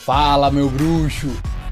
Fala, meu bruxo!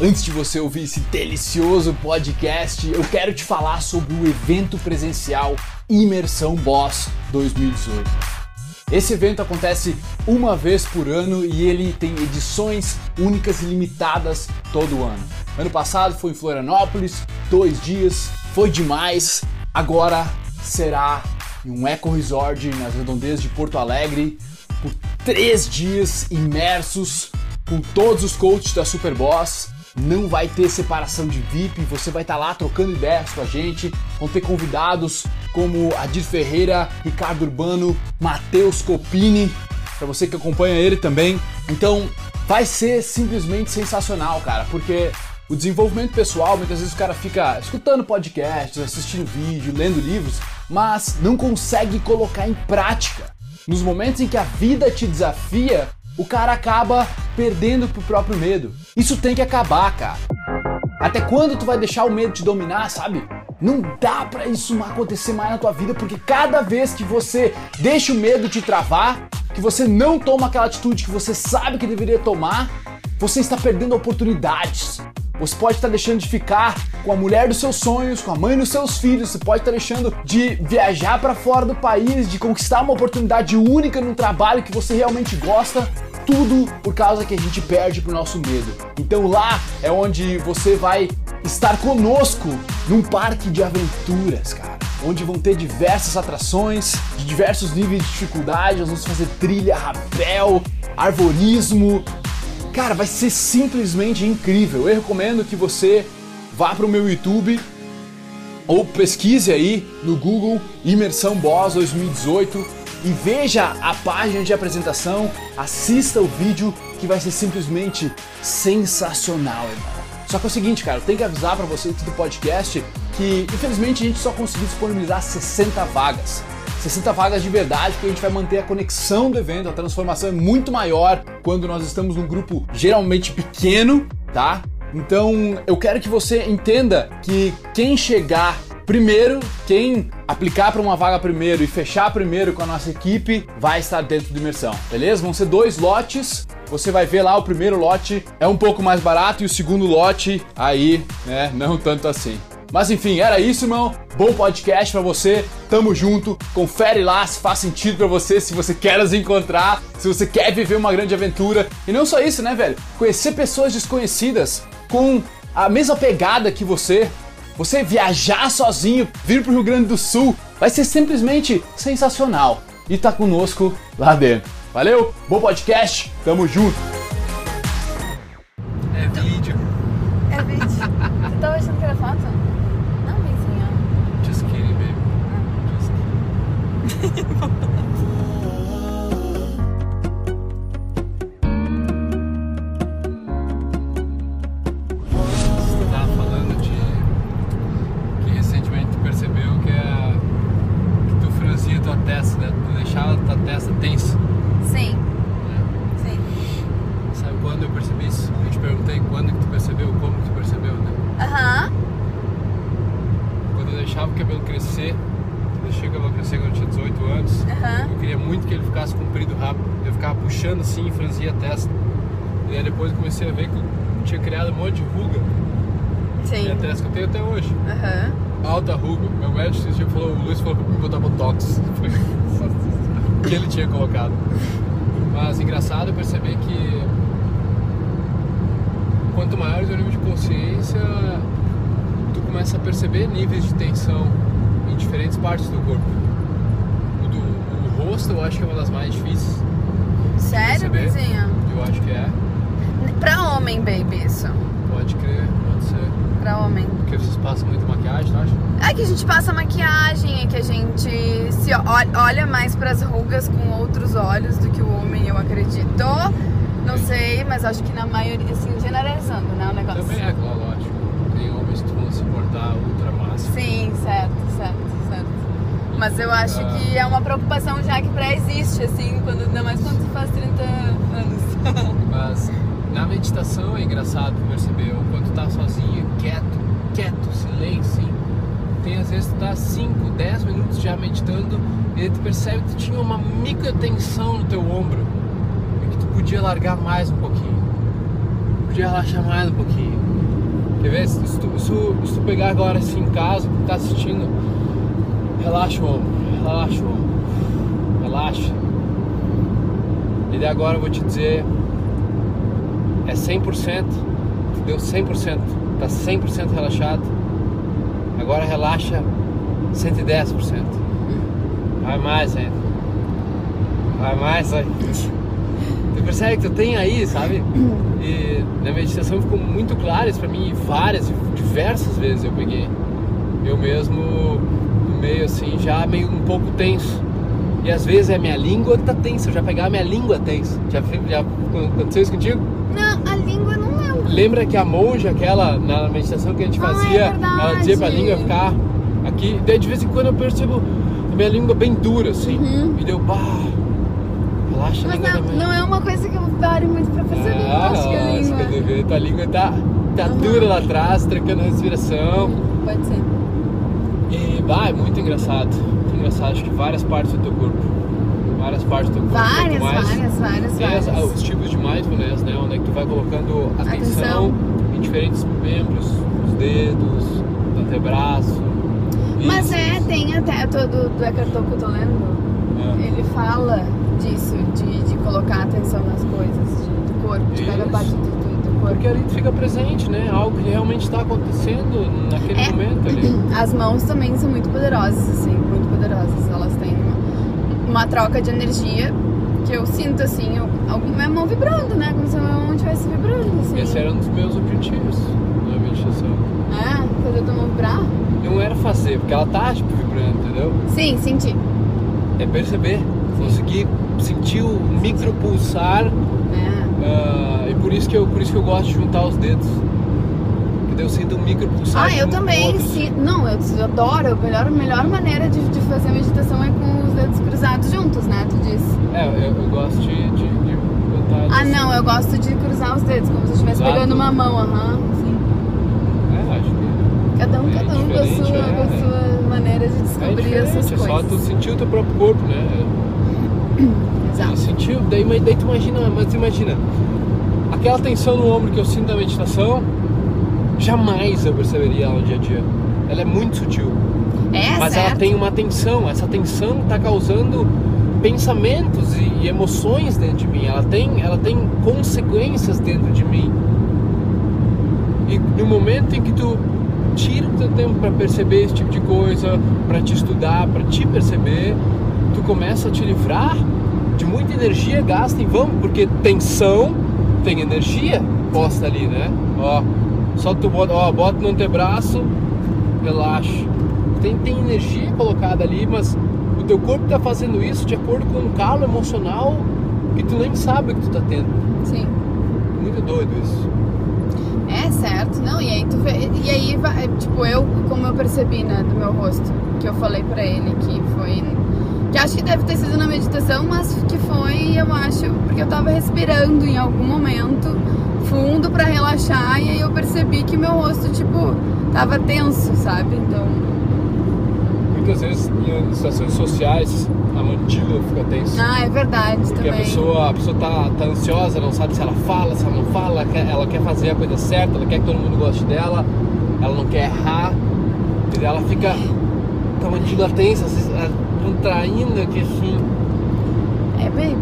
Antes de você ouvir esse delicioso podcast, eu quero te falar sobre o evento presencial Imersão Boss 2018. Esse evento acontece uma vez por ano e ele tem edições únicas e limitadas todo ano. Ano passado foi em Florianópolis, dois dias, foi demais. Agora será em um eco resort nas redondezas de Porto Alegre por três dias imersos com todos os coaches da Superboss. Não vai ter separação de VIP, você vai estar tá lá trocando ideias com a gente. Vão ter convidados como Adir Ferreira, Ricardo Urbano, Matheus Copini, para você que acompanha ele também. Então, vai ser simplesmente sensacional, cara, porque o desenvolvimento pessoal, muitas vezes o cara fica escutando podcasts, assistindo vídeo, lendo livros, mas não consegue colocar em prática. Nos momentos em que a vida te desafia, o cara acaba perdendo pro próprio medo. Isso tem que acabar, cara. Até quando tu vai deixar o medo te dominar, sabe? Não dá para isso acontecer mais na tua vida, porque cada vez que você deixa o medo te travar, que você não toma aquela atitude que você sabe que deveria tomar, você está perdendo oportunidades. Você pode estar deixando de ficar com a mulher dos seus sonhos, com a mãe dos seus filhos, você pode estar deixando de viajar para fora do país, de conquistar uma oportunidade única num trabalho que você realmente gosta, tudo por causa que a gente perde pro nosso medo. Então lá é onde você vai estar conosco num parque de aventuras, cara. Onde vão ter diversas atrações, de diversos níveis de dificuldade, nós vamos fazer trilha, rapel, arvorismo, Cara, vai ser simplesmente incrível. Eu recomendo que você vá para o meu YouTube ou pesquise aí no Google Imersão Boss 2018 e veja a página de apresentação, assista o vídeo que vai ser simplesmente sensacional, irmão. Só que é o seguinte, cara, eu tenho que avisar para você do podcast que infelizmente a gente só conseguiu disponibilizar 60 vagas. 60 vagas de verdade, porque a gente vai manter a conexão do evento, a transformação é muito maior quando nós estamos num grupo geralmente pequeno, tá? Então eu quero que você entenda que quem chegar primeiro, quem aplicar para uma vaga primeiro e fechar primeiro com a nossa equipe, vai estar dentro do imersão, beleza? Vão ser dois lotes. Você vai ver lá o primeiro lote é um pouco mais barato e o segundo lote aí, né, não tanto assim. Mas enfim, era isso, irmão. Bom podcast para você. Tamo junto. Confere lá se faz sentido para você, se você quer nos encontrar, se você quer viver uma grande aventura. E não só isso, né, velho? Conhecer pessoas desconhecidas com a mesma pegada que você. Você viajar sozinho, vir pro Rio Grande do Sul, vai ser simplesmente sensacional. E tá conosco lá dentro. Valeu? Bom podcast. Tamo junto. É vídeo. É vídeo. Você tava achando que era foto? Você comprido rápido. Eu ficava puxando assim franzia a testa. E aí depois eu comecei a ver que eu tinha criado um monte de ruga Sim. minha testa que eu tenho até hoje. Aham. Alta ruga. Meu médico esse dia falou, o Luiz falou pra mim botar botox. Foi que ele tinha colocado. Mas engraçado eu perceber que quanto maior o nível de consciência, tu começa a perceber níveis de tensão em diferentes partes do corpo. O, do, o rosto eu acho que é uma das mais difíceis. Sério, vizinha? Eu acho que é. Pra homem, baby, isso. Pode crer, pode ser. Pra homem. Porque vocês passam muito maquiagem, tu acha? É que a gente passa maquiagem, é que a gente se olha mais pras rugas com outros olhos do que o homem, eu acredito. Não sei, mas acho que na maioria, assim, generalizando, né, o negócio. Também é, claro, lógico. Tem homens que vão se portar ultra máximo. Sim, certo, certo. Mas eu acho Ah. que é uma preocupação já que pré-existe, assim, quando, ainda mais quando você faz 30 anos. Mas na meditação é engraçado perceber quando tá sozinho, quieto, quieto, silêncio, assim. Tem às vezes tu tá 5, 10 minutos já meditando e aí tu percebe que tu tinha uma micro tensão no teu ombro e que tu podia largar mais um pouquinho. podia relaxar mais um pouquinho. Quer ver? Se tu, se tu, se tu pegar agora assim em casa, que tá assistindo, relaxa o ombro, relaxa o ombro, relaxa. E daí agora eu vou te dizer, é 100%, tu deu 100%, tá 100% relaxado. Agora relaxa 110%. Vai mais ainda. Vai mais aí. Tu percebe que tu tem aí, sabe? E na meditação ficou muito claro isso pra mim, várias, diversas vezes eu peguei. Eu mesmo meio assim, já meio um pouco tenso. E às vezes é a minha língua que tá tensa, eu já pegar a minha língua tensa. Já, já aconteceu isso contigo? Não, a língua não lembro. Lembra que a monja, aquela, na meditação que a gente Ah, é fazia, ela dizia pra língua ficar aqui. Daí de vez em quando eu percebo a minha língua bem dura, assim. E deu, bah, relaxa a Uhum. Mas língua não, também. não é uma coisa que eu pare muito pra perceber. Ah, acho que a nossa, língua. tua língua tá, tá Uhum. dura lá atrás, trancando a respiração. Pode ser. E, bah, é muito engraçado. Muito engraçado. Acho que várias partes do teu corpo. Várias partes do teu corpo. Várias, mais várias, várias, as- várias. os tipos de mindfulness, né? Onde é que tu vai colocando atenção, Atenção. em diferentes membros, os dedos, o antebraço. Mas bíceps. é, tem até todo do Eckhart Tolle que eu tô lendo. É. Ele fala disso, de, de colocar atenção nas coisas, de- do corpo, de cada Isso. parte do, ali tu fica presente, né? Algo que realmente está acontecendo naquele É. momento ali. As mãos também são muito poderosas, assim, muito poderosas. Elas têm uma, uma troca de energia que eu sinto, assim, eu, minha mão vibrando, né? Como se a minha mão estivesse vibrando, assim. Esse era um dos meus objetivos na meditação. É, fazer tua mão vibrar? Não era fazer, porque ela tá tipo vibrando, entendeu? Sim, senti. É perceber, conseguir sentir o micro pulsar É. ah, e por isso que eu por isso que eu gosto de juntar os dedos. Porque daí eu sinto um micro pulsar. Ah, eu também, sim. assim. Não, eu eu adoro. A melhor, melhor maneira de, de fazer meditação é com os dedos cruzados juntos, né? Tu disse. É, eu, eu gosto de, de, de botar. Ah, assim. não, eu gosto de cruzar os dedos, como se eu estivesse Cruzado? pegando uma mão, aham. sim. É, acho que Cada um, É cada um com a sua, é. com a sua maneira de é descobrir essas é só coisas. tu sentir o teu próprio corpo, né? Exato. sentiu, daí, daí tu imagina, mas imagina, aquela tensão no ombro que eu sinto na meditação, jamais eu perceberia ela no dia a dia. Ela é muito sutil. É, mas certo. ela tem uma tensão, essa tensão está causando pensamentos e, e emoções dentro de mim. Ela tem, ela tem consequências dentro de mim. E no momento em que tu tira o teu tempo para perceber esse tipo de coisa, para te estudar, para te perceber, tu começa a te livrar de muita energia gasta em vão, porque tensão tem energia posta ali, né? Ó, só tu bota, ó, bota no antebraço, relaxa. Tem, tem energia colocada ali, mas o teu corpo tá fazendo isso de acordo com um calo emocional que tu nem sabe que tu tá tendo. Sim. Muito doido isso. É certo, não, e aí tu vê, e aí vai, tipo, eu, como eu percebi, né, do meu rosto, que eu falei pra ele que que acho que deve ter sido na meditação, mas que foi, eu acho, porque eu tava respirando em algum momento, fundo pra relaxar, e aí eu percebi que meu rosto, tipo, tava tenso, sabe, então, Muitas vezes em situações sociais a mandíbula fica tensa. ah, é verdade Porque também. a pessoa, a pessoa tá, tá ansiosa, não sabe se ela fala, se ela não fala, ela quer, ela quer fazer a coisa certa, ela quer que todo mundo goste dela, ela não quer errar, e ela fica com a mandíbula tensa, se- eh, contraindo aqui assim. É, baby,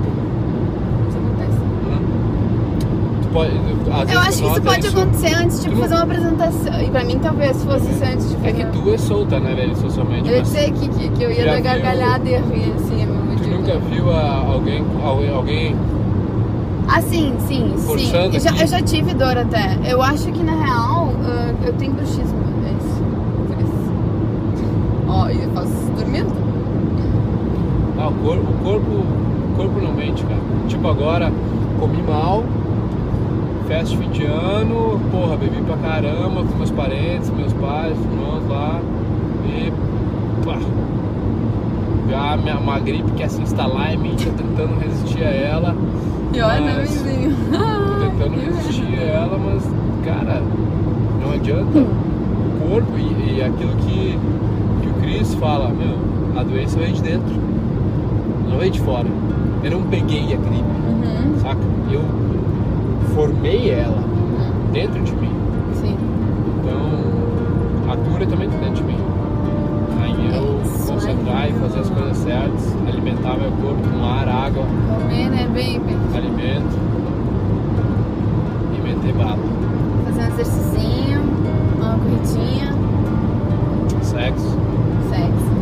isso acontece. Tu pode, às vezes Eu acho que isso pode acontecer antes Tu não- fazer uma apresentação, e pra mim talvez fosse isso antes de fazer É que tu é solta, né, velho, socialmente. Eu ia mas dizer que, que, que eu ia Já dar viu- gargalhada e ia rir assim, meu Tu nunca viu a- alguém, alguém, alguém Ah, sim, sim, sim. Forçando Eu já, aqui? eu já tive dor até. Eu acho que na real ah, eu tenho bruxismo. É isso. Por isso. Ó, e eu faço isso dormindo. Ah, o corpo, o corpo, o corpo não mente, cara. Tipo agora, comi mal, festa de fim de ano, porra, bebi pra caramba com meus parentes, meus pais, irmãos lá. E pá, já minha- uma gripe que quer se instalar em mim, tô tentando resistir a ela. E olha, meu vizinho. Tô tentando resistir a ela, mas cara, não adianta. O corpo e, e aquilo que, que o Chris fala, meu, a doença veio de dentro, de fora. Eu não peguei a gripe, Uhum, saca? Eu formei ela. uhum. dentro de mim. Sim. Então, a cura também tá dentro de mim. Aí eu Isso concentrar e fazer as coisas certas, alimentar meu corpo com ar, água, Comer, né, baby? alimento e meter bala. Fazer um exercício, uma corridinha, Sexo, sexo